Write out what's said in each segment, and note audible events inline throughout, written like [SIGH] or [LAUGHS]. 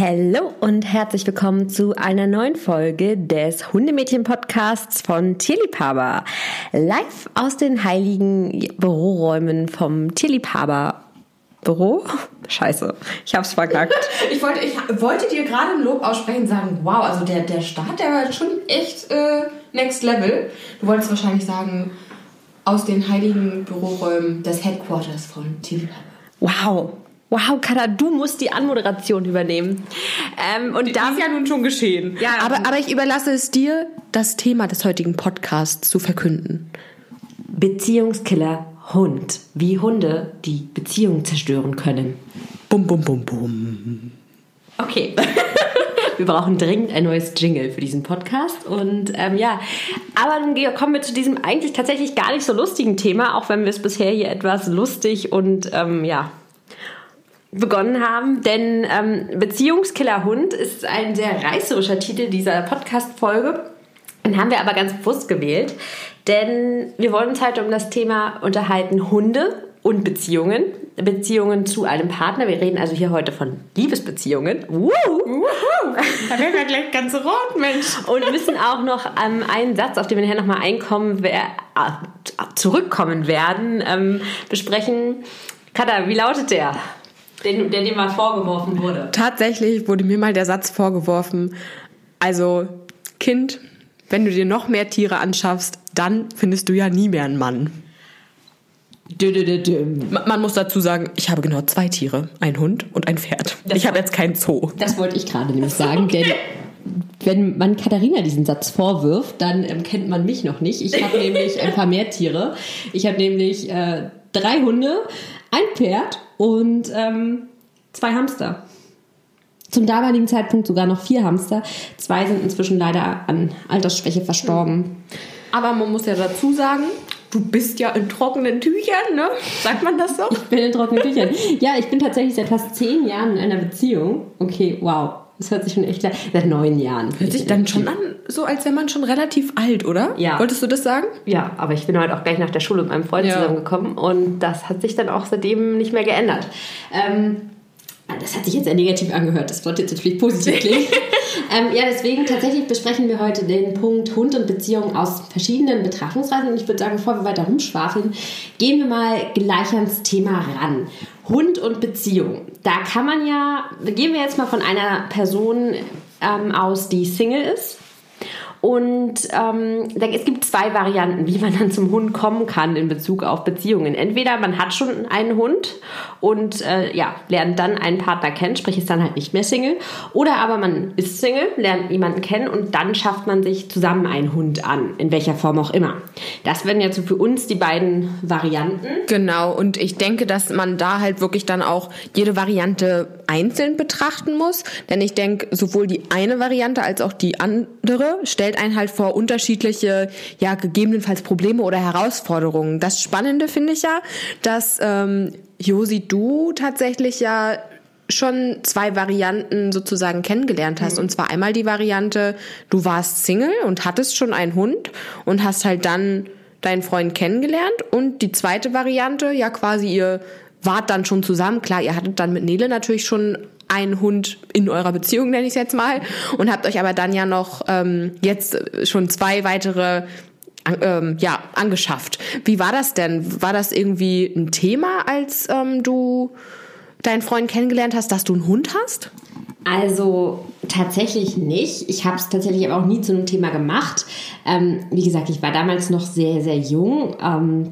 Hallo und herzlich willkommen zu einer neuen Folge des Hundemädchen-Podcasts von Tierliebhaber. Live aus den heiligen Büroräumen vom Tierliebhaber. Büro? Scheiße, ich hab's verkackt. [LAUGHS] ich, wollte, ich wollte dir gerade ein Lob aussprechen und sagen, wow, also der, der Start, der war schon echt äh, next level. Du wolltest wahrscheinlich sagen, aus den heiligen Büroräumen des Headquarters von Tierliebhaber. Wow, Wow, Kada, du musst die Anmoderation übernehmen. Ähm, und das ist ja nun schon geschehen. Ja, aber, aber ich überlasse es dir, das Thema des heutigen Podcasts zu verkünden. Beziehungskiller Hund. Wie Hunde die Beziehung zerstören können. Bum, bum, bum, bum. Okay. [LAUGHS] wir brauchen dringend ein neues Jingle für diesen Podcast. Und ähm, ja, aber dann kommen wir zu diesem eigentlich tatsächlich gar nicht so lustigen Thema, auch wenn wir es bisher hier etwas lustig und ähm, ja begonnen haben, denn ähm, Beziehungskiller ist ein sehr reißerischer Titel dieser Podcast-Folge. Den haben wir aber ganz bewusst gewählt, denn wir wollen uns heute um das Thema unterhalten Hunde und Beziehungen. Beziehungen zu einem Partner. Wir reden also hier heute von Liebesbeziehungen. Woo! Da werden wir gleich ganz rot, Mensch. Und müssen auch noch ähm, einen Satz, auf den wir nachher nochmal einkommen, wer, äh, zurückkommen werden, ähm, besprechen. Kada, wie lautet der? Den, der dir mal vorgeworfen wurde. Tatsächlich wurde mir mal der Satz vorgeworfen, also Kind, wenn du dir noch mehr Tiere anschaffst, dann findest du ja nie mehr einen Mann. Man muss dazu sagen, ich habe genau zwei Tiere, ein Hund und ein Pferd. Das ich habe jetzt kein Zoo. Das wollte ich gerade nämlich sagen, okay. denn wenn man Katharina diesen Satz vorwirft, dann ähm, kennt man mich noch nicht. Ich habe [LAUGHS] nämlich ein paar mehr Tiere. Ich habe nämlich äh, drei Hunde, ein Pferd und ähm, zwei Hamster. Zum damaligen Zeitpunkt sogar noch vier Hamster. Zwei sind inzwischen leider an Altersschwäche verstorben. Aber man muss ja dazu sagen, du bist ja in trockenen Tüchern, ne? Sagt man das so? Ich bin in trockenen Tüchern. Ja, ich bin tatsächlich seit fast zehn Jahren in einer Beziehung. Okay, wow. Das hört sich schon echt Seit neun Jahren. Hört sich dann schon an, so als wäre man schon relativ alt, oder? Ja. Wolltest du das sagen? Ja, aber ich bin heute auch gleich nach der Schule mit meinem Freund ja. zusammengekommen und das hat sich dann auch seitdem nicht mehr geändert. Ähm, das hat sich jetzt sehr negativ angehört. Das wollte jetzt natürlich positiv klingen. [LAUGHS] ähm, ja, deswegen tatsächlich besprechen wir heute den Punkt Hund und Beziehung aus verschiedenen Betrachtungsweisen. Und ich würde sagen, bevor wir weiter rumschwafeln, gehen wir mal gleich ans Thema ran. Hund und Beziehung. Da kann man ja, gehen wir jetzt mal von einer Person ähm, aus, die Single ist und ähm, es gibt zwei Varianten, wie man dann zum Hund kommen kann in Bezug auf Beziehungen. Entweder man hat schon einen Hund und äh, ja, lernt dann einen Partner kennen, sprich ist dann halt nicht mehr Single. Oder aber man ist Single, lernt jemanden kennen und dann schafft man sich zusammen einen Hund an, in welcher Form auch immer. Das wären jetzt so für uns die beiden Varianten. Genau, und ich denke, dass man da halt wirklich dann auch jede Variante einzeln betrachten muss. Denn ich denke, sowohl die eine Variante als auch die andere stellt stellt einen halt vor unterschiedliche, ja, gegebenenfalls Probleme oder Herausforderungen. Das Spannende finde ich ja, dass ähm, Josi, du tatsächlich ja schon zwei Varianten sozusagen kennengelernt hast. Mhm. Und zwar einmal die Variante, du warst Single und hattest schon einen Hund und hast halt dann deinen Freund kennengelernt. Und die zweite Variante, ja quasi ihr wart dann schon zusammen. Klar, ihr hattet dann mit Nele natürlich schon einen Hund in eurer Beziehung, nenne ich es jetzt mal, und habt euch aber dann ja noch ähm, jetzt schon zwei weitere ähm, ja, angeschafft. Wie war das denn? War das irgendwie ein Thema, als ähm, du deinen Freund kennengelernt hast, dass du einen Hund hast? Also tatsächlich nicht. Ich habe es tatsächlich aber auch nie zu einem Thema gemacht. Ähm, wie gesagt, ich war damals noch sehr, sehr jung. Ähm,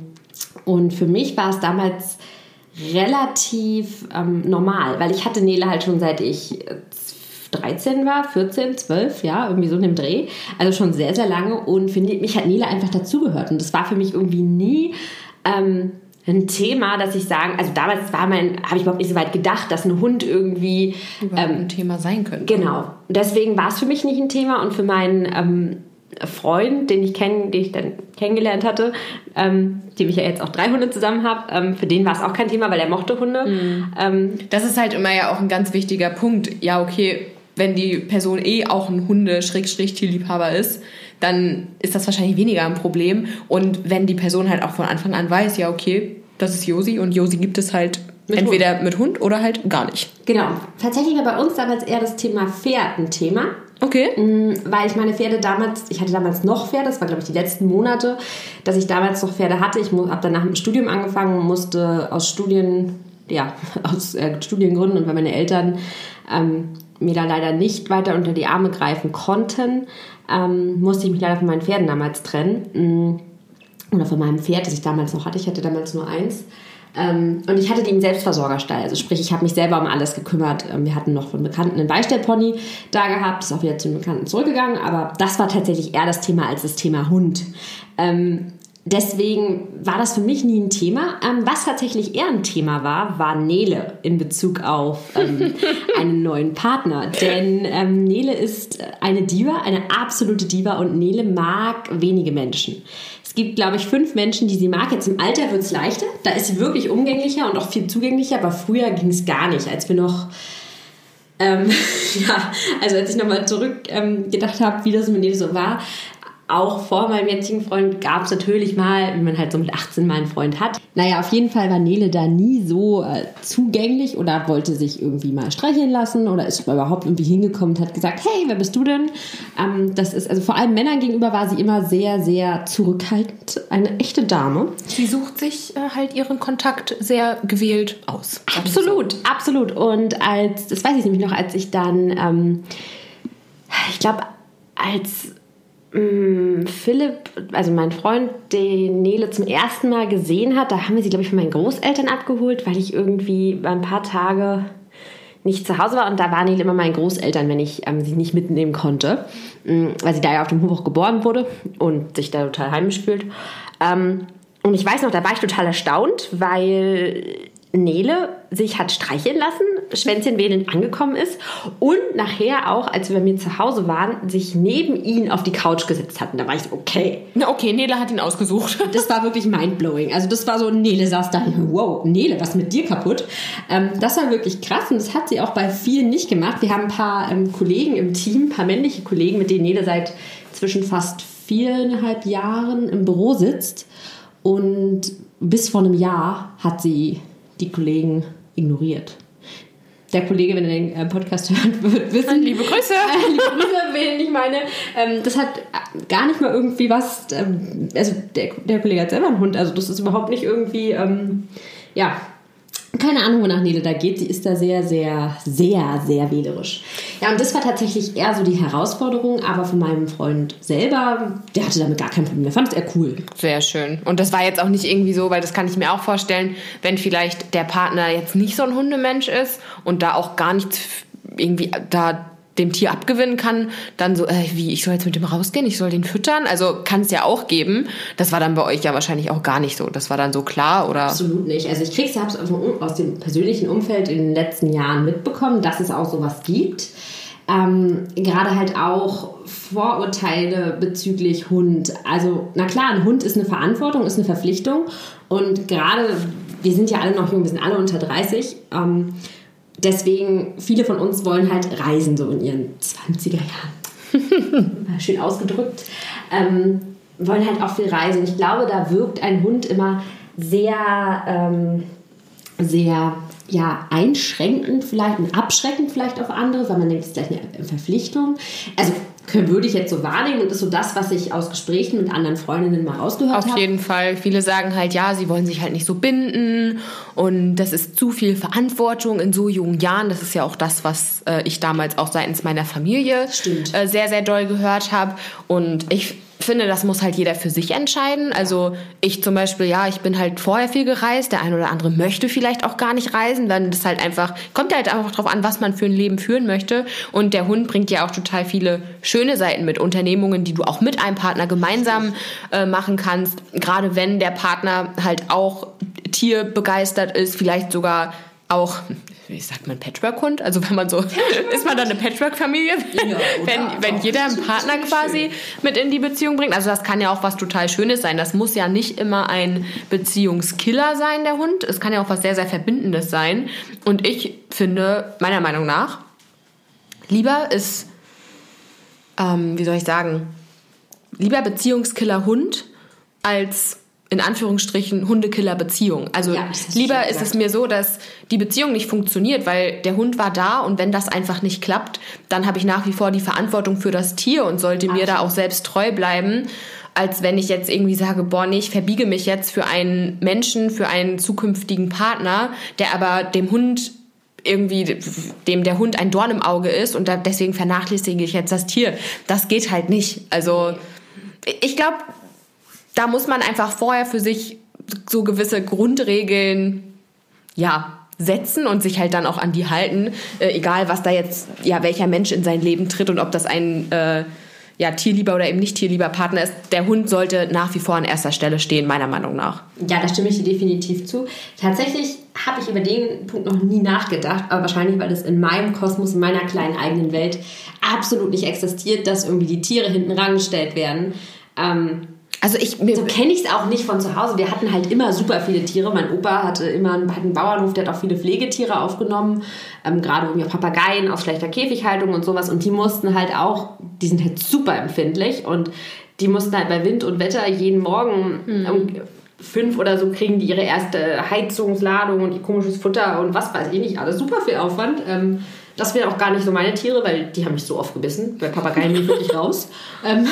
und für mich war es damals relativ ähm, normal, weil ich hatte Nele halt schon seit ich 13 war, 14, 12, ja, irgendwie so in dem Dreh. Also schon sehr, sehr lange und für mich hat Nele einfach dazugehört. Und das war für mich irgendwie nie ähm, ein Thema, dass ich sagen, also damals war mein, habe ich überhaupt nicht so weit gedacht, dass ein Hund irgendwie ähm, ein Thema sein könnte. Genau. Deswegen war es für mich nicht ein Thema und für meinen ähm, Freund, den ich kenn, den ich dann kennengelernt hatte, ähm, dem ich ja jetzt auch drei Hunde zusammen habe, ähm, für den war es auch kein Thema, weil er mochte Hunde. Mhm. Ähm, das ist halt immer ja auch ein ganz wichtiger Punkt. Ja, okay, wenn die Person eh auch ein Hunde-Tierliebhaber ist, dann ist das wahrscheinlich weniger ein Problem. Und wenn die Person halt auch von Anfang an weiß, ja, okay, das ist Josi und Josi gibt es halt Mit Entweder Hund. mit Hund oder halt gar nicht. Genau. Tatsächlich war bei uns damals eher das Thema Pferd ein Thema. Okay. Mm, weil ich meine Pferde damals, ich hatte damals noch Pferde, das war glaube ich die letzten Monate, dass ich damals noch Pferde hatte. Ich habe danach mit dem Studium angefangen, musste aus Studien, ja, [LAUGHS] aus äh, Studiengründen und weil meine Eltern ähm, mir da leider nicht weiter unter die Arme greifen konnten, ähm, musste ich mich leider von meinen Pferden damals trennen. Mm, oder von meinem Pferd, das ich damals noch hatte. Ich hatte damals nur eins. Ähm, und ich hatte die im Selbstversorgerstall. Also sprich, ich habe mich selber um alles gekümmert. Ähm, wir hatten noch von Bekannten einen Beistellpony da gehabt, ist auch wieder zu den Bekannten zurückgegangen. Aber das war tatsächlich eher das Thema als das Thema Hund. Ähm, deswegen war das für mich nie ein Thema. Was tatsächlich eher ein Thema war, war Nele in Bezug auf [LAUGHS] einen neuen Partner. Denn Nele ist eine Diva, eine absolute Diva und Nele mag wenige Menschen gibt, glaube ich, fünf Menschen, die sie mag. Jetzt im Alter wird es leichter. Da ist sie wirklich umgänglicher und auch viel zugänglicher. Aber früher ging es gar nicht, als wir noch ähm, [LAUGHS] ja, also als ich nochmal zurück ähm, habe, wie das mit ihr so war, auch vor meinem jetzigen Freund gab es natürlich mal, wie man halt so mit 18 mal einen Freund hat. Naja, auf jeden Fall war Nele da nie so äh, zugänglich oder wollte sich irgendwie mal streicheln lassen oder ist überhaupt irgendwie hingekommen und hat gesagt, hey, wer bist du denn? Ähm, das ist, also vor allem Männern gegenüber war sie immer sehr, sehr zurückhaltend. Eine echte Dame. Sie sucht sich äh, halt ihren Kontakt sehr gewählt aus. Absolut, so. absolut. Und als, das weiß ich nämlich noch, als ich dann, ähm, ich glaube, als Philipp, also mein Freund, den Nele zum ersten Mal gesehen hat, da haben wir sie, glaube ich, von meinen Großeltern abgeholt, weil ich irgendwie ein paar Tage nicht zu Hause war und da waren Nele immer meine Großeltern, wenn ich ähm, sie nicht mitnehmen konnte, mm, weil sie da ja auf dem Hof auch geboren wurde und sich da total heimisch fühlt. Ähm, und ich weiß noch, da war ich total erstaunt, weil Nele sich hat streicheln lassen, Schwänzchen wedelnd angekommen ist und nachher auch, als wir bei mir zu Hause waren, sich neben ihn auf die Couch gesetzt hatten. Da war ich so, okay. Na okay, Nele hat ihn ausgesucht. [LAUGHS] Das war wirklich mindblowing. Also das war so, Nele saß da, wow, Nele, was ist mit dir kaputt? Ähm, das war wirklich krass und das hat sie auch bei vielen nicht gemacht. Wir haben ein paar ähm, Kollegen im Team, ein paar männliche Kollegen, mit denen Nele seit zwischen fast viereinhalb Jahren im Büro sitzt und bis vor einem Jahr hat sie die Kollegen ignoriert. Der Kollege, wenn er den äh, Podcast hört, [LAUGHS] wird wissen. Liebe Grüße! [LAUGHS] Äh, liebe Grüße, wen ich meine. Ähm, das hat gar nicht mal irgendwie was. Ähm, also, der, der Kollege hat selber einen Hund, also, das ist überhaupt nicht irgendwie. Ähm, ja, keine Ahnung, wonach Nele da geht. Sie ist da sehr, sehr, sehr, sehr wählerisch. Ja, und das war tatsächlich eher so die Herausforderung, aber von meinem Freund selber, der hatte damit gar kein Problem. Der fand es eher cool. Sehr schön. Und das war jetzt auch nicht irgendwie so, weil das kann ich mir auch vorstellen, wenn vielleicht der Partner jetzt nicht so ein Hundemensch ist und da auch gar nichts irgendwie da dem Tier abgewinnen kann, dann so, äh, wie, ich soll jetzt mit dem rausgehen, ich soll den füttern. Also kann es ja auch geben. Das war dann bei euch ja wahrscheinlich auch gar nicht so. Das war dann so klar, oder? Absolut nicht. Also ich krieg's ja aus dem persönlichen Umfeld in den letzten Jahren mitbekommen, dass es auch sowas gibt. Ähm, gerade halt auch Vorurteile bezüglich Hund. Also, na klar, ein Hund ist eine Verantwortung, ist eine Verpflichtung. Und gerade, wir sind ja alle noch jung, wir sind alle unter 30. Ähm, deswegen, viele von uns wollen halt reisen, so in ihren 20er Jahren. [LAUGHS] Schön ausgedrückt. Ähm, wollen halt auch viel reisen. Ich glaube, da wirkt ein Hund immer sehr, ähm, sehr ja, einschränkend vielleicht und abschreckend vielleicht auf andere, weil man denkt, es ist gleich eine Verpflichtung. Also würde ich jetzt so wahrnehmen und ist so das, was ich aus Gesprächen mit anderen Freundinnen mal rausgehört habe. Auf jeden Fall. Viele sagen halt, ja, sie wollen sich halt nicht so binden und das ist zu viel Verantwortung in so jungen Jahren. Das ist ja auch das, was äh, ich damals auch seitens meiner Familie äh, sehr, sehr doll gehört habe. Und ich finde, das muss halt jeder für sich entscheiden. Also ich zum Beispiel, ja, ich bin halt vorher viel gereist. Der eine oder andere möchte vielleicht auch gar nicht reisen. Dann ist halt einfach, kommt halt einfach drauf an, was man für ein Leben führen möchte. Und der Hund bringt ja auch total viele schöne Seiten mit. Unternehmungen, die du auch mit einem Partner gemeinsam äh, machen kannst. Gerade wenn der Partner halt auch tierbegeistert ist, vielleicht sogar auch wie sagt man, Patchwork-Hund? Also wenn man so, ist man dann eine Patchwork-Familie, ja, wenn, wenn jeder einen Partner quasi mit in die Beziehung bringt. Also das kann ja auch was total Schönes sein. Das muss ja nicht immer ein Beziehungskiller sein, der Hund. Es kann ja auch was sehr, sehr Verbindendes sein. Und ich finde, meiner Meinung nach, lieber ist, ähm, wie soll ich sagen, lieber Beziehungskiller Hund als in Anführungsstrichen Hundekiller-Beziehung. Also ja, lieber ist es mir so, dass die Beziehung nicht funktioniert, weil der Hund war da und wenn das einfach nicht klappt, dann habe ich nach wie vor die Verantwortung für das Tier und sollte Absolut. mir da auch selbst treu bleiben, als wenn ich jetzt irgendwie sage, boah, nee, ich verbiege mich jetzt für einen Menschen, für einen zukünftigen Partner, der aber dem Hund irgendwie dem der Hund ein Dorn im Auge ist und deswegen vernachlässige ich jetzt das Tier. Das geht halt nicht. Also ich glaube, da muss man einfach vorher für sich so gewisse Grundregeln, ja, setzen und sich halt dann auch an die halten, äh, egal was da jetzt, ja, welcher Mensch in sein Leben tritt und ob das ein äh, ja, tierlieber oder eben nicht tierlieber Partner ist. Der Hund sollte nach wie vor an erster Stelle stehen, meiner Meinung nach. Ja, da stimme ich dir definitiv zu. Tatsächlich habe ich über den Punkt noch nie nachgedacht, aber wahrscheinlich, weil es in meinem Kosmos, in meiner kleinen eigenen Welt absolut nicht existiert, dass irgendwie die Tiere hinten rangestellt werden. Ähm, also ich so kenne ich es auch nicht von zu Hause. Wir hatten halt immer super viele Tiere. Mein Opa hatte immer einen, einen Bauernhof, der hat auch viele Pflegetiere aufgenommen, ähm, gerade irgendwie Papageien aus schlechter Käfighaltung und sowas. Und die mussten halt auch, die sind halt super empfindlich und die mussten halt bei Wind und Wetter jeden Morgen mhm. um fünf oder so kriegen die ihre erste Heizungsladung und ihr komisches Futter und was weiß ich nicht, alles super viel Aufwand. Ähm, das wären auch gar nicht so meine Tiere, weil die haben mich so oft gebissen. Bei Papageien bin ich wirklich [LAUGHS] raus. Ähm,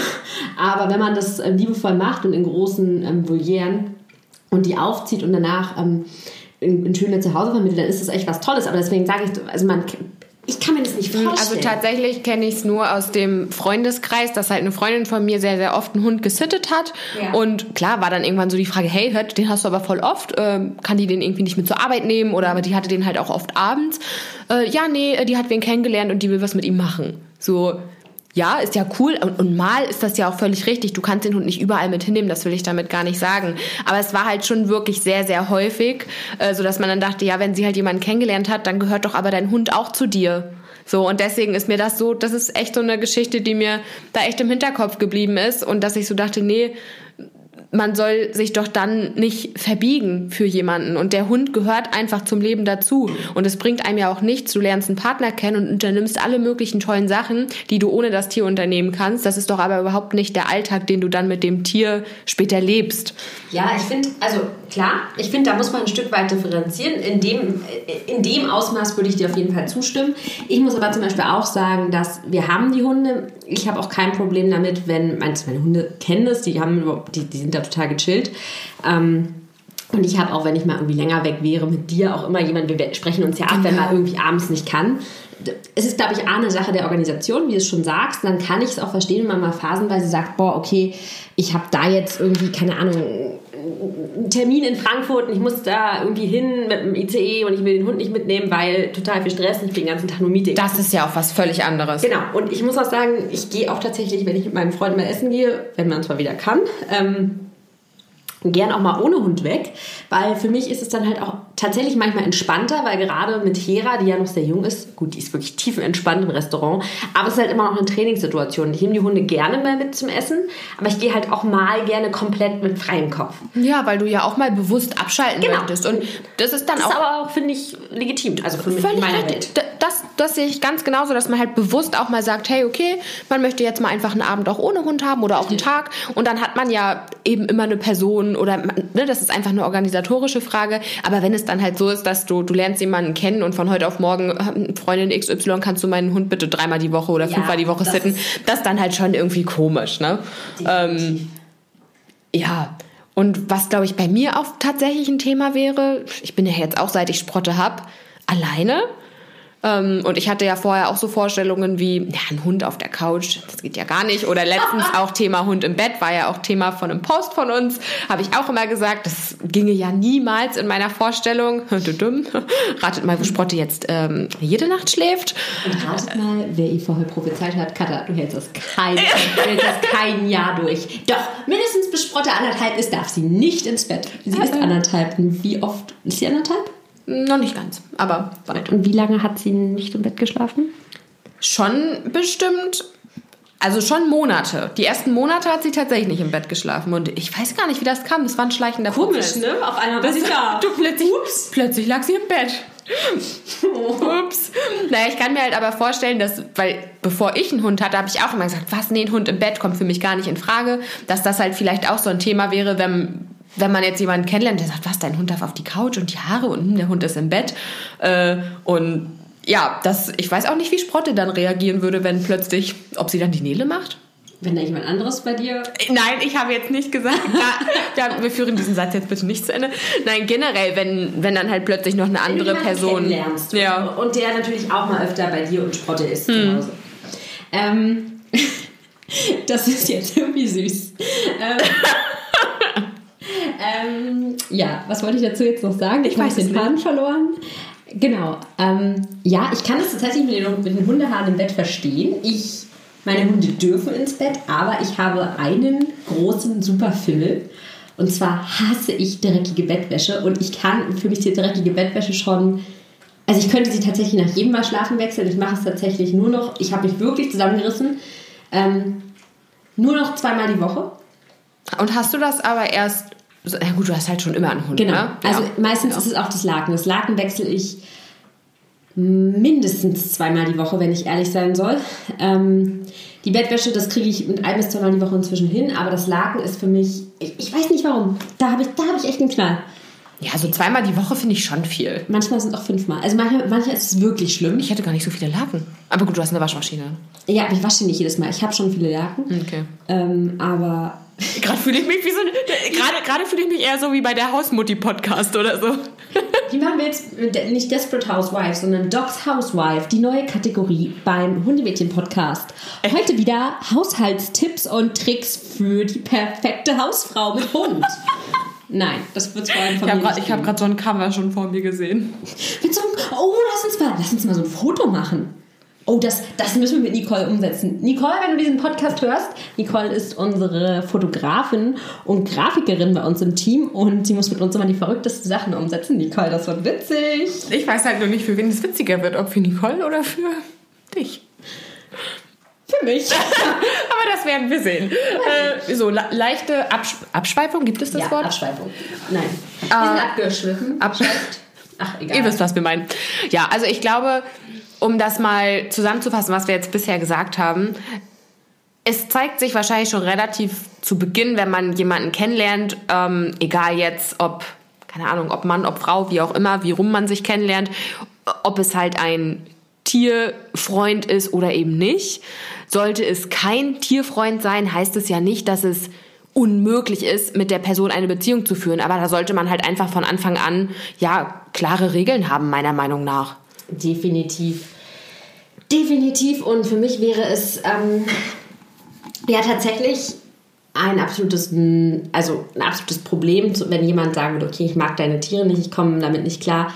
aber wenn man das ähm, liebevoll macht und in großen ähm, Volieren und die aufzieht und danach ähm, in, in schöne Zuhause vermittelt, dann ist das echt was Tolles. Aber deswegen sage ich, also man ich kann mir das nicht hm, also vorstellen. Also tatsächlich kenne ich es nur aus dem Freundeskreis, dass halt eine Freundin von mir sehr, sehr oft einen Hund gesittet hat. Ja. Und klar war dann irgendwann so die Frage, hey, hört, den hast du aber voll oft. Ähm, kann die den irgendwie nicht mit zur Arbeit nehmen? Oder aber die hatte den halt auch oft abends. Äh, ja, nee, die hat wen kennengelernt und die will was mit ihm machen. So, ja, ist ja cool und, und, mal ist das ja auch völlig richtig. Du kannst den Hund nicht überall mit hinnehmen, das will ich damit gar nicht sagen. Aber es war halt schon wirklich sehr, sehr häufig, äh, so dass man dann dachte, ja, wenn sie halt jemanden kennengelernt hat, dann gehört doch aber dein Hund auch zu dir. So, und deswegen ist mir das so, das ist echt so eine Geschichte, die mir da echt im Hinterkopf geblieben ist und dass ich so dachte, nee, man soll sich doch dann nicht verbiegen für jemanden. Und der Hund gehört einfach zum Leben dazu. Und es bringt einem ja auch nichts. Du lernst einen Partner kennen und unternimmst alle möglichen tollen Sachen, die du ohne das Tier unternehmen kannst. Das ist doch aber überhaupt nicht der Alltag, den du dann mit dem Tier später lebst. Ja, ich finde, also klar, ich finde, da muss man ein Stück weit differenzieren. In dem, in dem Ausmaß würde ich dir auf jeden Fall zustimmen. Ich muss aber zum Beispiel auch sagen, dass wir haben die Hunde. Ich habe auch kein Problem damit, wenn meine Hunde kennen das, die haben, die, die sind da total gechillt. Ähm, und ich habe auch, wenn ich mal irgendwie länger weg wäre, mit dir auch immer jemand, wir sprechen uns ja ab, genau. wenn man irgendwie abends nicht kann. Es ist, glaube ich, A, eine Sache der Organisation, wie du es schon sagst. Dann kann ich es auch verstehen, wenn man mal phasenweise sagt, boah, okay, ich habe da jetzt irgendwie, keine Ahnung, einen Termin in Frankfurt und ich muss da irgendwie hin mit dem ICE und ich will den Hund nicht mitnehmen, weil total viel Stress und ich bin den ganzen Tag nur Meeting. Das ist ja auch was völlig anderes. Genau. Und ich muss auch sagen, ich gehe auch tatsächlich, wenn ich mit meinen Freunden mal essen gehe, wenn man zwar wieder kann, ähm, gern auch mal ohne Hund weg, weil für mich ist es dann halt auch tatsächlich manchmal entspannter, weil gerade mit Hera, die ja noch sehr jung ist, gut, die ist wirklich tiefenentspannt im Restaurant, aber es ist halt immer noch eine Trainingssituation. Ich nehme die Hunde gerne mal mit zum Essen, aber ich gehe halt auch mal gerne komplett mit freiem Kopf. Ja, weil du ja auch mal bewusst abschalten genau. möchtest und das ist dann das auch... ist aber auch, finde ich, legitim, also für mich in meiner Welt. Das, das sehe ich ganz genauso, dass man halt bewusst auch mal sagt, hey, okay, man möchte jetzt mal einfach einen Abend auch ohne Hund haben oder auch einen Tag und dann hat man ja eben immer eine Person oder ne, das ist einfach eine organisatorische Frage. Aber wenn es dann halt so ist, dass du, du lernst jemanden kennen und von heute auf morgen, äh, Freundin XY, kannst du meinen Hund bitte dreimal die Woche oder ja, fünfmal die Woche das sitten, das ist dann halt schon irgendwie komisch, ne? Ähm, ja. Und was, glaube ich, bei mir auch tatsächlich ein Thema wäre, ich bin ja jetzt auch, seit ich Sprotte habe, alleine. Ähm, und ich hatte ja vorher auch so Vorstellungen wie, ja, ein Hund auf der Couch, das geht ja gar nicht. Oder letztens [LAUGHS] auch Thema Hund im Bett, war ja auch Thema von einem Post von uns. Habe ich auch immer gesagt, das ginge ja niemals in meiner Vorstellung. [LAUGHS] ratet mal, wo Sprotte jetzt ähm, jede Nacht schläft. Und ratet mal, wer ihr vorher prophezeit hat, Katha, du hältst das kein, du hältst das kein Jahr durch. Doch, mindestens bis Sprotte anderthalb ist, darf sie nicht ins Bett. Sie ist anderthalb. Wie oft ist sie anderthalb? Noch nicht ganz, aber bald. Und wie lange hat sie nicht im Bett geschlafen? Schon bestimmt, also schon Monate. Die ersten Monate hat sie tatsächlich nicht im Bett geschlafen. Und ich weiß gar nicht, wie das kam. Das war ein schleichender Komisch, Prozess. ne? Auf einmal war sie da. [LAUGHS] Du, plötzlich, Ups. plötzlich lag sie im Bett. Ups. Naja, ich kann mir halt aber vorstellen, dass, weil bevor ich einen Hund hatte, habe ich auch immer gesagt, was, nee, ein Hund im Bett kommt für mich gar nicht in Frage. Dass das halt vielleicht auch so ein Thema wäre, wenn wenn man jetzt jemanden kennenlernt, der sagt, was, dein Hund darf auf die Couch und die Haare und hm, der Hund ist im Bett. Äh, und ja, das, ich weiß auch nicht, wie Sprotte dann reagieren würde, wenn plötzlich, ob sie dann die Nele macht. Wenn da jemand anderes bei dir. Nein, ich habe jetzt nicht gesagt. [LAUGHS] ja, wir führen diesen Satz jetzt bitte nicht zu Ende. Nein, generell, wenn, wenn dann halt plötzlich noch eine andere Person. Ja. Und der natürlich auch mal öfter bei dir und Sprotte ist hm. zu Hause. Ähm, [LAUGHS] das ist jetzt irgendwie süß. Ähm, [LAUGHS] ähm, ja, was wollte ich dazu jetzt noch sagen? Ich, ich habe den Faden verloren. Genau. Ähm, ja, ich kann das tatsächlich mit den, mit den Hundehaaren im Bett verstehen. Ich, meine Hunde dürfen ins Bett, aber ich habe einen großen super Fimmel. Und zwar hasse ich dreckige Bettwäsche und ich kann für mich die dreckige Bettwäsche schon. Also ich könnte sie tatsächlich nach jedem Mal schlafen wechseln. Ich mache es tatsächlich nur noch. Ich habe mich wirklich zusammengerissen. Ähm, nur noch zweimal die Woche. Und hast du das aber erst ja gut, du hast halt schon immer einen Hund. Genau. Ne? Also ja. meistens ja. ist es auch das Laken. Das Laken wechsle ich mindestens zweimal die Woche, wenn ich ehrlich sein soll. Ähm, die Bettwäsche, das kriege ich ein bis zweimal die Woche inzwischen hin, aber das Laken ist für mich, ich, ich weiß nicht warum, da habe ich, hab ich echt einen Knall. Ja, so zweimal die Woche finde ich schon viel. Manchmal sind es auch fünfmal. Also manchmal, manchmal ist es wirklich schlimm. Ich hätte gar nicht so viele Laken. Aber gut, du hast eine Waschmaschine. Ja, aber ich wasche nicht jedes Mal. Ich habe schon viele Laken. Okay. Ähm, aber Gerade fühle ich mich wie so gerade gerade fühle ich mich eher so wie bei der Hausmutti Podcast oder so. Die machen wir jetzt nicht Desperate Housewives, sondern Dogs Housewife, die neue Kategorie beim Hundemädchen Podcast. Heute wieder Haushaltstipps und Tricks für die perfekte Hausfrau mit Hund. [LAUGHS] Nein, das wird vor allem von Ich habe gerade so ein Cover schon vor mir gesehen. Mit so einem, oh, lass uns mal, lass uns mal so ein Foto machen. Oh, das, das müssen wir mit Nicole umsetzen. Nicole, wenn du diesen Podcast hörst, Nicole ist unsere Fotografin und Grafikerin bei uns im Team und sie muss mit uns immer die verrücktesten Sachen umsetzen. Nicole, das wird witzig. Ich weiß halt nur nicht, für wen es witziger wird, ob für Nicole oder für dich. Für mich. [LAUGHS] Aber das werden wir sehen. Äh, so, leichte Absch Abschweifung, gibt es das ja, Wort? Abschweifung. Nein. Wir sind äh, abgeschwiffen. Abschweift. Ach, egal. Ihr wisst, was wir meinen. Ja, also ich glaube, um das mal zusammenzufassen, was wir jetzt bisher gesagt haben, es zeigt sich wahrscheinlich schon relativ zu Beginn, wenn man jemanden kennenlernt, ähm, egal jetzt ob, keine Ahnung, ob Mann, ob Frau, wie auch immer, wie rum man sich kennenlernt, ob es halt ein Tierfreund ist oder eben nicht. Sollte es kein Tierfreund sein, heißt es ja nicht, dass es unmöglich ist, mit der Person eine Beziehung zu führen. Aber da sollte man halt einfach von Anfang an, ja, klare Regeln haben, meiner Meinung nach. Definitiv. Definitiv. Und für mich wäre es ähm, ja tatsächlich ein absolutes, also ein absolutes Problem, wenn jemand sagen würde, okay, ich mag deine Tiere nicht, ich komme damit nicht klar.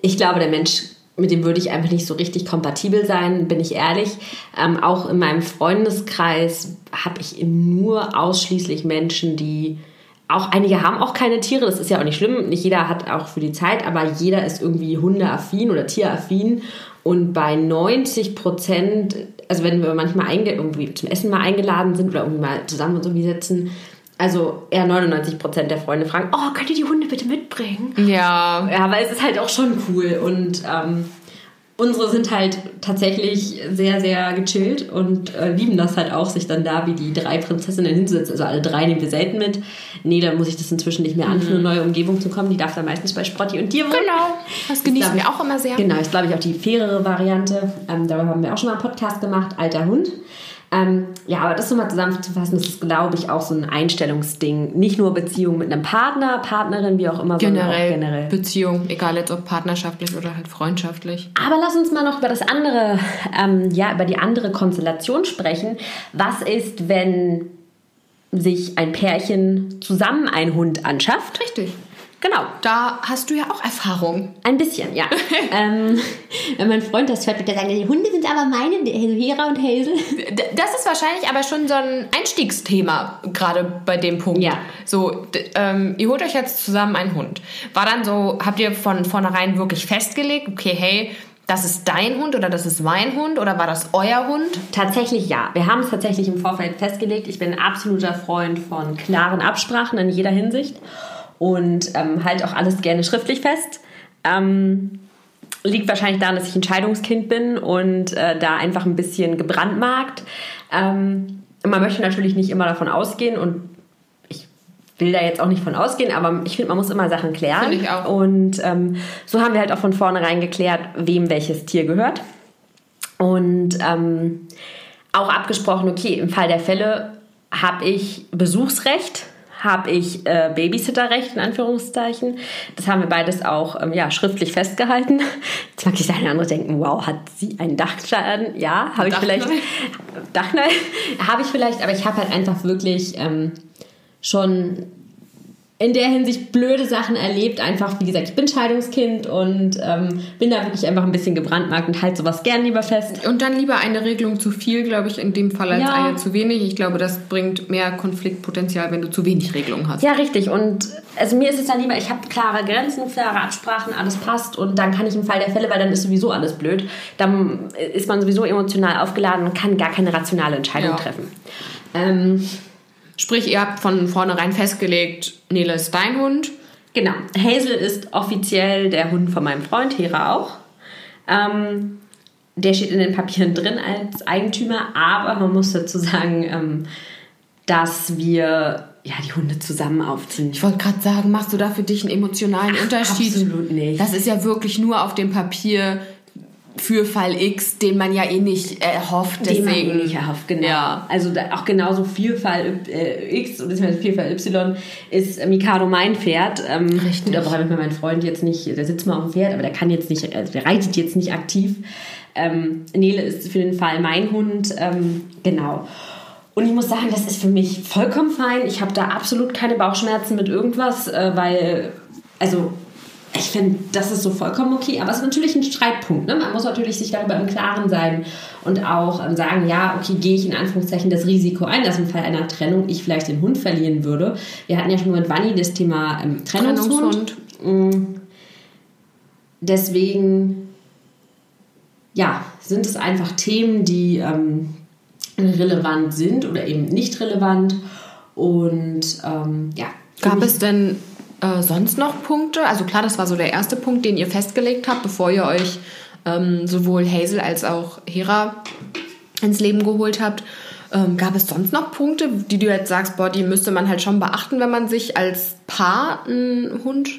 Ich glaube, der Mensch, mit dem würde ich einfach nicht so richtig kompatibel sein, bin ich ehrlich. Ähm, auch in meinem Freundeskreis habe ich nur ausschließlich Menschen, die auch einige haben auch keine Tiere, das ist ja auch nicht schlimm. Nicht jeder hat auch für die Zeit, aber jeder ist irgendwie hundeaffin oder tieraffin. Und bei 90 Prozent, also wenn wir manchmal irgendwie zum Essen mal eingeladen sind oder irgendwie mal zusammen uns irgendwie sitzen, also eher 99 Prozent der Freunde fragen, oh, könnt ihr die Hunde bitte mitbringen? Ja. Ja, weil es ist halt auch schon cool. Und ähm, unsere sind halt tatsächlich sehr, sehr gechillt und äh, lieben das halt auch, sich dann da wie die drei Prinzessinnen hinzusetzen. Also alle drei nehmen wir selten mit. Nee, da muss ich das inzwischen nicht mehr an, für eine mhm. neue Umgebung zu kommen. Die darf dann meistens bei Sprotti und dir wohnen. Genau, das genießen wir auch immer sehr. Genau, ist glaube ich auch die fairere Variante. Ähm, darüber haben wir auch schon mal einen Podcast gemacht, Alter Hund. Ähm, ja, aber das nochmal zusammenzufassen, das ist, glaube ich, auch so ein Einstellungsding. Nicht nur Beziehung mit einem Partner, Partnerin, wie auch immer, generell, sondern auch generell. Beziehung, egal jetzt ob partnerschaftlich oder halt freundschaftlich. Aber lass uns mal noch über das andere, ähm, ja, über die andere Konstellation sprechen. Was ist, wenn sich ein Pärchen zusammen einen Hund anschafft? Richtig. Genau. Da hast du ja auch Erfahrung. Ein bisschen, ja. [LAUGHS] ähm, wenn mein Freund das hört, wird er sagen, die Hunde sind aber meine, Hera und Hazel. Das ist wahrscheinlich aber schon so ein Einstiegsthema, gerade bei dem Punkt. Ja. So, ähm, ihr holt euch jetzt zusammen einen Hund. War dann so, habt ihr von vornherein wirklich festgelegt, okay, hey, das ist dein Hund oder das ist mein Hund oder war das euer Hund? Tatsächlich ja. Wir haben es tatsächlich im Vorfeld festgelegt. Ich bin ein absoluter Freund von klaren Absprachen in jeder Hinsicht und ähm, halt auch alles gerne schriftlich fest. Ähm, liegt wahrscheinlich daran, dass ich ein Scheidungskind bin und äh, da einfach ein bisschen gebrandmarkt. Ähm, man möchte natürlich nicht immer davon ausgehen und ich will da jetzt auch nicht von ausgehen, aber ich finde, man muss immer Sachen klären. Finde ich auch. Und ähm, so haben wir halt auch von vornherein geklärt, wem welches Tier gehört. Und ähm, auch abgesprochen, okay, im Fall der Fälle habe ich Besuchsrecht, habe ich äh, Babysitterrecht in Anführungszeichen. Das haben wir beides auch ähm, ja, schriftlich festgehalten. Jetzt mag sich der eine andere denken, wow, hat sie einen Dachschaden? Ja, habe ich vielleicht. Dachneil? [LAUGHS] habe ich vielleicht, aber ich habe halt einfach wirklich ähm, schon in der Hinsicht blöde Sachen erlebt. Einfach, wie gesagt, ich bin Scheidungskind und ähm, bin da wirklich einfach ein bisschen gebrandmarkt und halt sowas gern lieber fest. Und dann lieber eine Regelung zu viel, glaube ich, in dem Fall als ja. eine zu wenig. Ich glaube, das bringt mehr Konfliktpotenzial, wenn du zu wenig Regelungen hast. Ja, richtig. Und also mir ist es dann lieber, ich habe klare Grenzen, klare Absprachen, alles passt und dann kann ich im Fall der Fälle, weil dann ist sowieso alles blöd, dann ist man sowieso emotional aufgeladen und kann gar keine rationale Entscheidung ja. treffen. Ähm, Sprich, ihr habt von vornherein festgelegt, Nele ist dein Hund. Genau. Hazel ist offiziell der Hund von meinem Freund, Hera auch. Ähm, der steht in den Papieren drin als Eigentümer, aber man muss dazu sagen, ähm, dass wir ja, die Hunde zusammen aufziehen. Ich wollte gerade sagen, machst du da für dich einen emotionalen Ach, Unterschied? Absolut nicht. Das ist ja wirklich nur auf dem Papier für Fall X, den man ja eh nicht erhofft. Den deswegen. man eh nicht erhofft, genau. Ja. Also auch genauso für Fall äh, X bzw. für Fall Y ist Mikado mein Pferd. Ähm, Richtig. Gut, aber habe ich mir mein Freund jetzt nicht, der sitzt mal auf dem Pferd, aber der kann jetzt nicht, also der reitet jetzt nicht aktiv. Ähm, Nele ist für den Fall mein Hund, ähm, genau. Und ich muss sagen, das ist für mich vollkommen fein. Ich habe da absolut keine Bauchschmerzen mit irgendwas, äh, weil, also ich finde, das ist so vollkommen okay, aber es ist natürlich ein Streitpunkt. Ne? Man muss natürlich sich darüber im Klaren sein und auch ähm, sagen, ja, okay, gehe ich in Anführungszeichen das Risiko ein, dass im Fall einer Trennung ich vielleicht den Hund verlieren würde. Wir hatten ja schon mit Wanni das Thema ähm, Trennungshund. Trennungshund. Mm. Deswegen, ja, sind es einfach Themen, die ähm, relevant sind oder eben nicht relevant. Und ähm, ja. Gab es denn äh, sonst noch Punkte? Also klar, das war so der erste Punkt, den ihr festgelegt habt, bevor ihr euch ähm, sowohl Hazel als auch Hera ins Leben geholt habt. Ähm, gab es sonst noch Punkte, die du jetzt sagst, boah, die müsste man halt schon beachten, wenn man sich als Paar einen Hund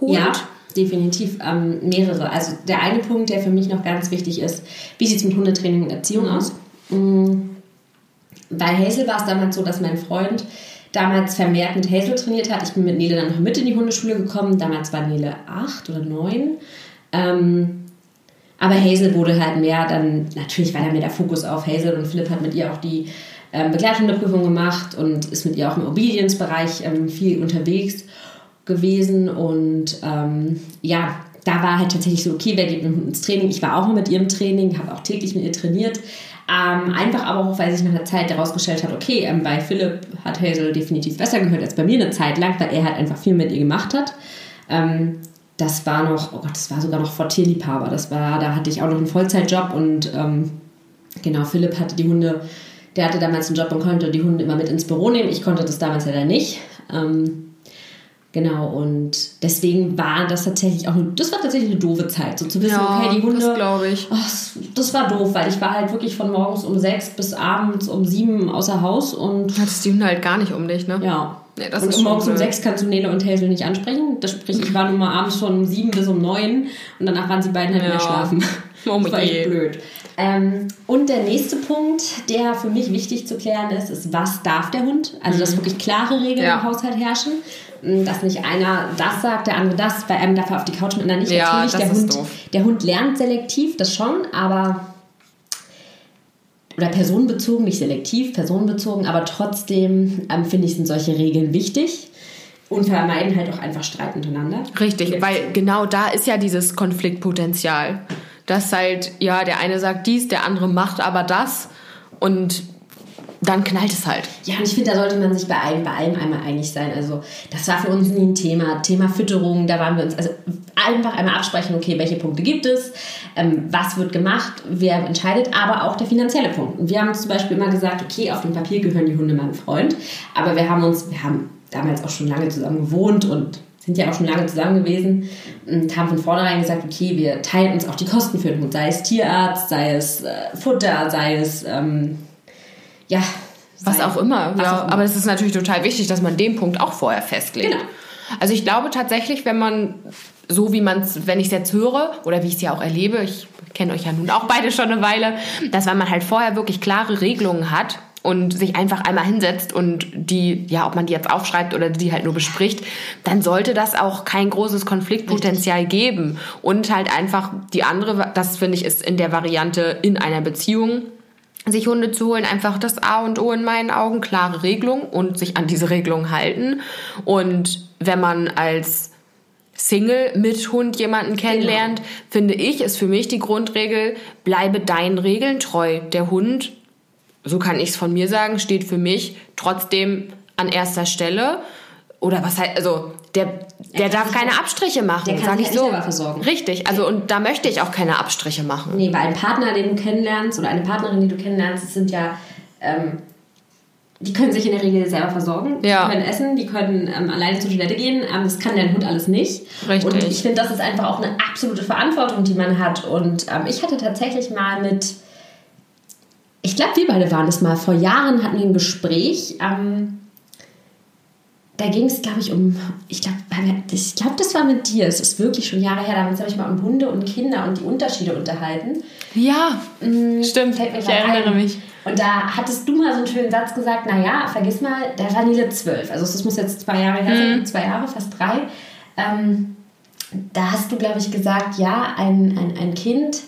holt? Ja, definitiv ähm, mehrere. Also der eine Punkt, der für mich noch ganz wichtig ist, wie sieht es mit Hundetraining und Erziehung mhm. aus? Mhm. Bei Hazel war es damals so, dass mein Freund damals vermehrt mit Hazel trainiert hat. Ich bin mit Nele dann noch mit in die Hundeschule gekommen. Damals war Nele acht oder neun. Ähm, aber Hazel wurde halt mehr dann, natürlich war da mehr der Fokus auf Hazel und Philipp hat mit ihr auch die ähm, Begleithundeprüfung gemacht und ist mit ihr auch im Obedience-Bereich ähm, viel unterwegs gewesen. Und ähm, ja, da war halt tatsächlich so, okay, wer geht mit ins Training? Ich war auch mit ihr im Training, habe auch täglich mit ihr trainiert. Ähm, einfach aber auch, weil sich nach einer Zeit herausgestellt hat, okay, ähm, bei Philipp hat Hazel definitiv besser gehört als bei mir eine Zeit lang, weil er halt einfach viel mit ihr gemacht hat. Ähm, das war noch, oh Gott, das war sogar noch vor Tierliebhaber. Das war, da hatte ich auch noch einen Vollzeitjob und ähm, genau, Philipp hatte die Hunde, der hatte damals einen Job und konnte die Hunde immer mit ins Büro nehmen. Ich konnte das damals leider nicht. Ähm, Genau, und deswegen war das tatsächlich auch, eine, das war tatsächlich eine doofe Zeit, so zu wissen, ja, okay, die Hunde. Das glaube ich. Oh, das war doof, weil ich war halt wirklich von morgens um sechs bis abends um sieben außer Haus und. Hattest die Hunde halt gar nicht um dich, ne? Ja. Nee, das und morgens um sechs kannst du Nele und Hazel nicht ansprechen. Das sprich, ich war nun mal abends schon um sieben bis um neun und danach waren sie beiden halt ja. mehr schlafen. [LAUGHS] Oh das war echt blöd. Ähm, und der nächste Punkt, der für mich wichtig zu klären ist, ist, was darf der Hund? Also, dass mhm. wirklich klare Regeln ja. im Haushalt herrschen dass nicht einer das sagt, der andere das, bei einem darf er auf die Couch mit einer nicht. Ja, Natürlich, der Hund, doof. der Hund lernt selektiv, das schon, aber oder personenbezogen, nicht selektiv, personenbezogen, aber trotzdem ähm, finde ich, sind solche Regeln wichtig und vermeiden halt auch einfach Streit untereinander. Richtig, ja. weil genau da ist ja dieses Konfliktpotenzial. Dass halt, ja, der eine sagt dies, der andere macht aber das und dann knallt es halt. Ja, und ich finde, da sollte man sich bei allem, bei allem einmal einig sein. Also, das war für uns nie ein Thema. Thema Fütterung, da waren wir uns, also einfach einmal absprechen, okay, welche Punkte gibt es, ähm, was wird gemacht, wer entscheidet, aber auch der finanzielle Punkt. Und wir haben zum Beispiel immer gesagt, okay, auf dem Papier gehören die Hunde meinem Freund, aber wir haben uns, wir haben damals auch schon lange zusammen gewohnt und sind ja auch schon lange zusammen gewesen und haben von vornherein gesagt, okay, wir teilen uns auch die Kosten für den Hund, sei es Tierarzt, sei es äh, Futter, sei es ähm, ja, Was auch immer, was ja. Auch immer. Aber es ist natürlich total wichtig, dass man den Punkt auch vorher festlegt. Genau. Also ich glaube tatsächlich, wenn man so wie man es, wenn ich es jetzt höre oder wie ich es ja auch erlebe, ich kenne euch ja nun auch beide schon eine Weile, dass wenn man halt vorher wirklich klare Regelungen hat und sich einfach einmal hinsetzt und die, ja, ob man die jetzt aufschreibt oder die halt nur bespricht, dann sollte das auch kein großes Konfliktpotenzial Richtig. geben. Und halt einfach die andere, das finde ich, ist in der Variante in einer Beziehung sich Hunde zu holen, einfach das A und O in meinen Augen, klare Regelung und sich an diese Regelung halten. Und wenn man als Single mit Hund jemanden kennenlernt, genau. finde ich, ist für mich die Grundregel, bleibe deinen Regeln treu. Der Hund, so kann ich es von mir sagen, steht für mich trotzdem an erster Stelle. Oder was halt, also der, der darf keine Abstriche machen, sage ich so. Versorgen. Richtig, also und da möchte ich auch keine Abstriche machen. Nee, weil ein Partner, den du kennenlernst oder eine Partnerin, die du kennenlernst, sind ja ähm, die können sich in der Regel selber versorgen. Ja. Die können essen, die können ähm, alleine zur Toilette gehen. Ähm, das kann dein Hund alles nicht. Richtig. Und ich finde, das ist einfach auch eine absolute Verantwortung, die man hat. Und ähm, ich hatte tatsächlich mal mit, ich glaube, wir beide waren es mal, vor Jahren hatten wir ein Gespräch. Ähm, da ging es, glaube ich, um, ich glaube, ich glaube, das war mit dir. Es ist wirklich schon Jahre her. Damals habe ich mal um Hunde und Kinder und die Unterschiede unterhalten. Ja, mhm, stimmt. Ich erinnere ein. mich. Und da hattest du mal so einen schönen Satz gesagt, naja, vergiss mal, da war Nele zwölf. Also das muss jetzt zwei Jahre her sein, mhm. zwei Jahre, fast drei. Ähm, da hast du, glaube ich, gesagt, ja, ein, ein, ein Kind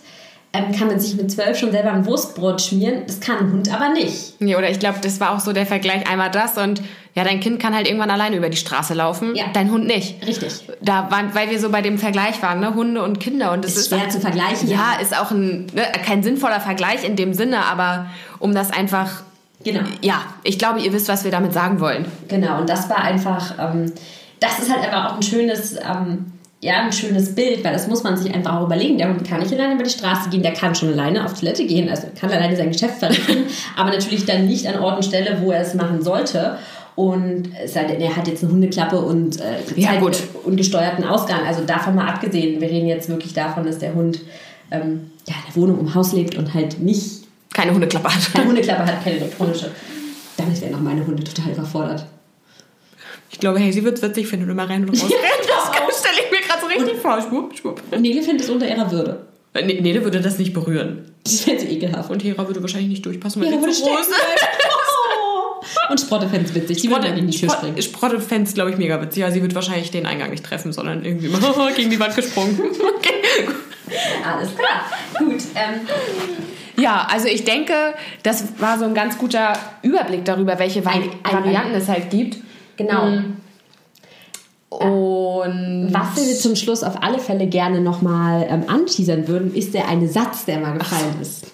ähm, kann man sich mit zwölf schon selber ein Wurstbrot schmieren. Das kann ein Hund aber nicht. Ja, oder ich glaube, das war auch so der Vergleich, einmal das und ja, dein Kind kann halt irgendwann alleine über die Straße laufen, ja. dein Hund nicht. Richtig. Da waren, weil wir so bei dem Vergleich waren, ne? Hunde und Kinder. Und das ist, ist schwer zu vergleichen. Ja, ja, ist auch ein, ne, kein sinnvoller Vergleich in dem Sinne, aber um das einfach Genau. Ja, ich glaube, ihr wisst, was wir damit sagen wollen. Genau, und das war einfach, ähm, das ist halt einfach auch ein schönes, ähm, ja, ein schönes Bild, weil das muss man sich einfach auch überlegen. Der Hund kann nicht alleine über die Straße gehen, der kann schon alleine auf Toilette gehen, also kann alleine sein Geschäft verrichten, [LAUGHS] aber natürlich dann nicht an Ort und Stelle, wo er es machen sollte. Und er hat jetzt eine Hundeklappe und äh, ja, gut. ungesteuerten Ausgang. Also davon mal abgesehen, wir reden jetzt wirklich davon, dass der Hund ähm, ja, in der Wohnung im Haus lebt und halt nicht. Keine Hundeklappe hat. Keine Hundeklappe hat, keine elektronische. Damit wären auch meine Hunde total überfordert. Ich glaube, hey, sie wird es witzig finden, wenn du mal rein und raus [LAUGHS] ja, Das stelle ich mir gerade so richtig und vor. Schwupp, schwupp. Nele findet es unter ihrer Würde. Äh, Nele würde das nicht berühren. Das wäre ekelhaft. Und Hera würde wahrscheinlich nicht durchpassen, weil Hera sie zu [LAUGHS] groß ist. Und Sprotte-Fans witzig. Sie Sprotte, in die Tür springen. Sprotte-Fans, glaube ich, mega witzig. Ja, sie wird wahrscheinlich den Eingang nicht treffen, sondern irgendwie mal [LAUGHS] gegen die Wand gesprungen. okay. [LAUGHS] Alles klar. Gut. Ähm. Ja, also ich denke, das war so ein ganz guter Überblick darüber, welche Vari ein, ein, Varianten ein, es halt gibt. Genau. Mhm. Und was wir zum Schluss auf alle Fälle gerne nochmal ähm, anteasern würden, ist der eine Satz, der mal gefallen Ach. ist.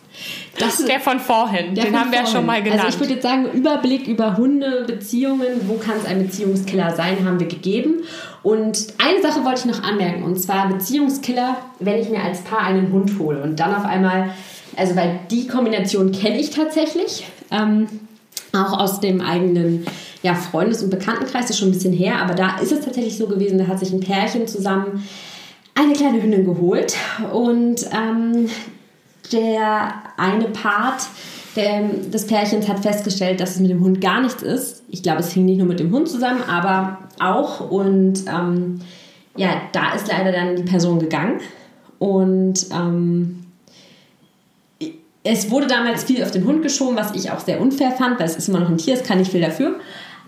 Das der von vorhin, der den von haben wir ja schon mal genannt. Also ich würde jetzt sagen, Überblick über Hunde, Beziehungen, wo kann es ein Beziehungskiller sein, haben wir gegeben. Und eine Sache wollte ich noch anmerken, und zwar Beziehungskiller, wenn ich mir als Paar einen Hund hole und dann auf einmal, also weil die Kombination kenne ich tatsächlich, ähm, auch aus dem eigenen ja, Freundes- und Bekanntenkreis, das ist schon ein bisschen her, aber da ist es tatsächlich so gewesen, da hat sich ein Pärchen zusammen eine kleine Hündin geholt und ähm, der eine Part der, des Pärchens hat festgestellt, dass es mit dem Hund gar nichts ist. Ich glaube, es hing nicht nur mit dem Hund zusammen, aber auch. Und ähm, ja, da ist leider dann die Person gegangen. Und ähm, es wurde damals viel auf den Hund geschoben, was ich auch sehr unfair fand, weil es ist immer noch ein Tier, es kann nicht viel dafür.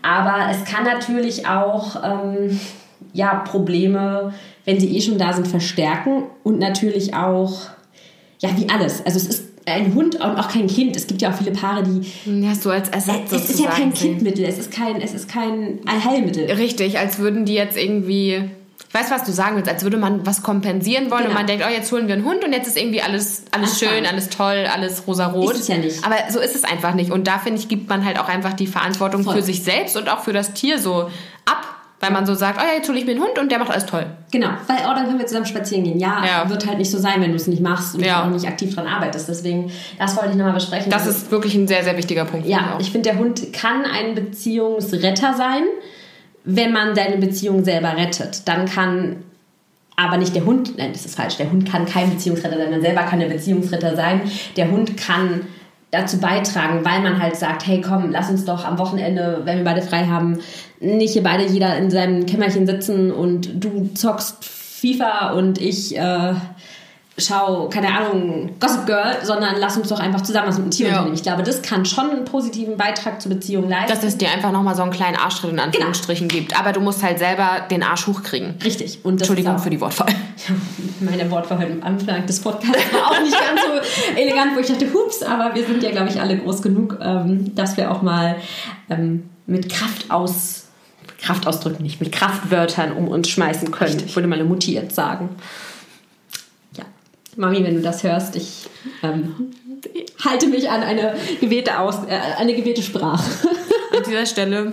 Aber es kann natürlich auch ähm, ja, Probleme, wenn sie eh schon da sind, verstärken und natürlich auch ja, wie alles. Also es ist ein Hund und auch kein Kind. Es gibt ja auch viele Paare, die. Ja, so als Ersatz. Es ist ja kein Kindmittel, es ist kein, es ist kein Allheilmittel. Richtig, als würden die jetzt irgendwie. Ich weiß, was du sagen willst, als würde man was kompensieren wollen genau. und man denkt, oh, jetzt holen wir einen Hund und jetzt ist irgendwie alles, alles schön, alles toll, alles rosarot. Ist es ja nicht. Aber so ist es einfach nicht. Und da, finde ich, gibt man halt auch einfach die Verantwortung Voll. für sich selbst und auch für das Tier so. Weil man so sagt, oh ja, jetzt hole ich mir einen Hund und der macht alles toll. Genau, weil oh, dann können wir zusammen spazieren gehen. Ja, ja. wird halt nicht so sein, wenn du es nicht machst und ja. auch nicht aktiv dran arbeitest. Deswegen, das wollte ich nochmal besprechen. Das ist wirklich ein sehr, sehr wichtiger Punkt. Ja, ich finde, der Hund kann ein Beziehungsretter sein, wenn man deine Beziehung selber rettet. Dann kann aber nicht der Hund, nein, das ist falsch, der Hund kann kein Beziehungsretter sein, man selber kann der Beziehungsretter sein. Der Hund kann dazu beitragen, weil man halt sagt, hey komm, lass uns doch am Wochenende, wenn wir beide frei haben, nicht hier beide jeder in seinem Kämmerchen sitzen und du zockst FIFA und ich äh, schau, keine Ahnung, Gossip Girl, sondern lass uns doch einfach zusammen was mit dem Tier ja. unternehmen. Ich glaube, das kann schon einen positienen Beitrag zur Beziehung leisten. Dass es dir einfach nochmal so einen kleinen Arschtritt in Anführungsstrichen genau. gibt. Aber du musst halt selber den Arsch hochkriegen. Richtig. Und Entschuldigung für die Wortwahl. Ja, [LAUGHS] meine Wortwahl heute am Anfang des Podcasts war auch nicht ganz so [LAUGHS] elegant, wo ich dachte, hups, aber wir sind ja, glaube ich, alle groß genug, ähm, dass wir auch mal ähm, mit Kraft aus Kraftausdrücken nicht, mit Kraftwörtern um uns schmeißen können, Richtig. würde meine Mutti jetzt sagen. Mami, wenn du das hörst, ich ähm, halte mich an eine gewählte, Aus äh, eine gewählte Sprache. An dieser Stelle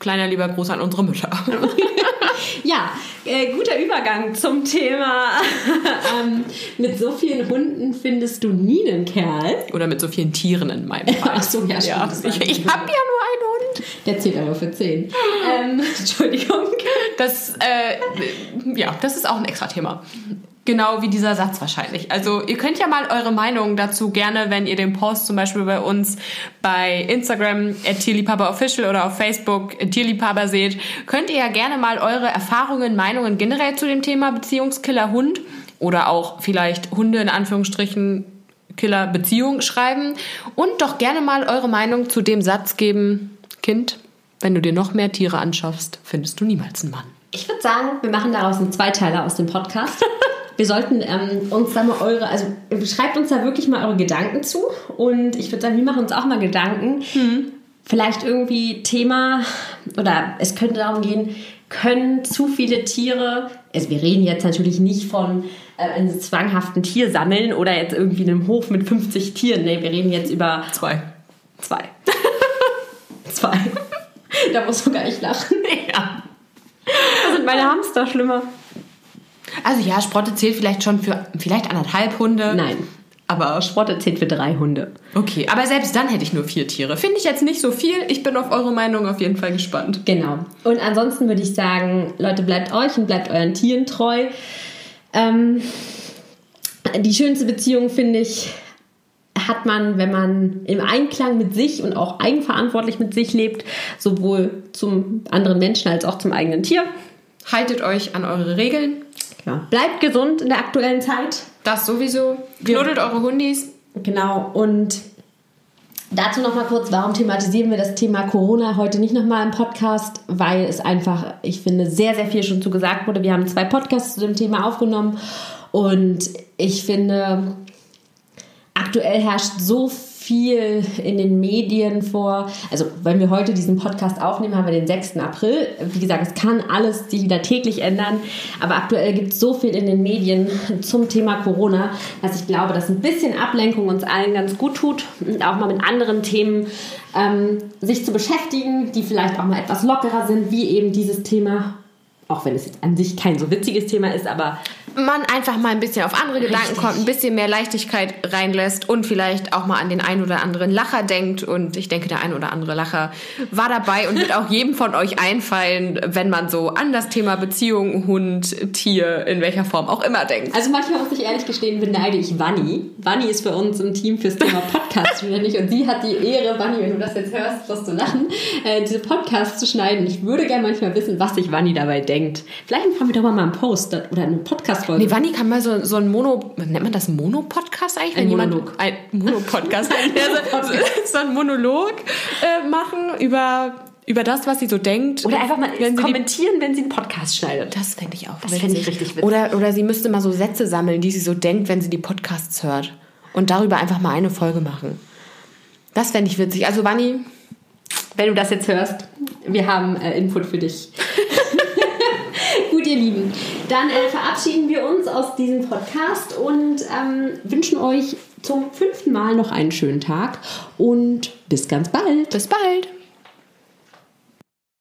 kleiner lieber Gruß an unsere Mütter. [LAUGHS] ja, äh, guter Übergang zum Thema. [LAUGHS] ähm, mit so vielen Hunden findest du nie einen Kerl. Oder mit so vielen Tieren in meinem Fall. Ach so, ja, ja Ich, ich habe ja nur einen Hund. Der zählt aber für zehn. ähm, [LAUGHS] Entschuldigung. Das, äh, ja, das ist auch ein extra Thema. Genau wie dieser Satz wahrscheinlich. Also ihr könnt ja mal eure Meinung dazu gerne, wenn ihr den Post zum Beispiel bei uns bei Instagram Official oder auf Facebook Tierliebhaber seht, könnt ihr ja gerne mal eure Erfahrungen, Meinungen generell zu dem Thema Beziehungskiller Hund oder auch vielleicht Hunde in Anführungsstrichen Killer Beziehung schreiben und doch gerne mal eure Meinung zu dem Satz geben, Kind, wenn du dir noch mehr Tiere anschaffst, findest du niemals einen Mann. Ich würde sagen, wir machen daraus einen Zweiteiler aus dem Podcast. [LAUGHS] wir sollten ähm, uns da mal eure, also schreibt uns da wirklich mal eure Gedanken zu. Und ich würde sagen, wir machen uns auch mal Gedanken. Hm. Vielleicht irgendwie Thema, oder es könnte darum gehen, können zu viele Tiere, also wir reden jetzt natürlich nicht von äh, einem zwanghaften Tier sammeln oder jetzt irgendwie einem Hof mit 50 Tieren. Nee, wir reden jetzt über. Zwei. Zwei. [LAUGHS] Zwei. [LAUGHS] da musst du gar nicht lachen. [LAUGHS] Ja. Da sind meine Hamster schlimmer. Also ja, Sprotte zählt vielleicht schon für vielleicht anderthalb Hunde. Nein. Aber Sprotte zählt für drei Hunde. Okay, aber selbst dann hätte ich nur vier Tiere. Finde ich jetzt nicht so viel. Ich bin auf eure Meinung auf jeden Fall gespannt. Genau. Und ansonsten würde ich sagen, Leute, bleibt euch und bleibt euren Tieren treu. Ähm, die schönste Beziehung, finde ich, hat man, wenn man im Einklang mit sich und auch eigenverantwortlich mit sich lebt, sowohl zum anderen Menschen als auch zum eigenen Tier. Haltet euch an eure Regeln. Ja. Bleibt gesund in der aktuellen Zeit. Das sowieso. Knuddelt eure Hundis. Genau. Und dazu noch mal kurz, warum thematisieren wir das Thema Corona heute nicht nochmal im Podcast? Weil es einfach, ich finde, sehr, sehr viel schon zu gesagt wurde. Wir haben zwei Podcasts zu dem Thema aufgenommen. Und ich finde, aktuell herrscht so viel in den Medien vor. Also, wenn wir heute diesen Podcast aufnehmen, haben wir den 6. April. Wie gesagt, es kann alles sich wieder täglich ändern. Aber aktuell gibt es so viel in den Medien zum Thema Corona, dass ich glaube, dass ein bisschen Ablenkung uns allen ganz gut tut und auch mal mit anderen Themen ähm, sich zu beschäftigen, die vielleicht auch mal etwas lockerer sind, wie eben dieses Thema auch wenn es jetzt an sich kein so witziges Thema ist, aber man einfach mal ein bisschen auf andere Gedanken kommt, ein bisschen mehr Leichtigkeit reinlässt und vielleicht auch mal an den ein oder anderen Lacher denkt. Und ich denke, der ein oder andere Lacher war dabei und wird auch [LAUGHS] jedem von euch einfallen, wenn man so an das Thema Beziehung, Hund, Tier, in welcher Form auch immer denkt. Also manchmal muss ich ehrlich gestehen, beneide ich Vanni. Vanni ist für uns im Team fürs Thema Podcast [LAUGHS] nicht und sie hat die Ehre, Vanni, wenn du das jetzt hörst, wirst du lachen, äh, diese Podcasts zu schneiden. Ich würde gerne manchmal wissen, was sich Vanni dabei denkt. Vielleicht machen wir doch mal einen Post oder einen Podcast Podcast-Folge. Nee, Wanni kann mal so, so ein Mono, nennt man das Mono-Podcast eigentlich? Ein Monolog. ein [LAUGHS] Mono-Podcast. so, ein Monolog äh, machen über über das, was sie so denkt. Oder einfach mal wenn kommentieren, wenn sie einen Podcast schneidet. Das fände ich auch Das fände ich richtig witzig. Oder, oder sie müsste mal so Sätze sammeln, die sie so denkt, wenn sie die Podcasts hört. Und darüber einfach mal eine Folge machen. Das fände ich witzig. Also, Wanni, wenn du das jetzt hörst, wir haben äh, Input für dich. [LAUGHS] [LAUGHS] Gut, ihr Lieben. Dann äh, verabschieden wir uns aus diesem Podcast und ähm, wünschen euch zum fünften Mal noch einen schönen Tag und bis ganz bald. Bis bald.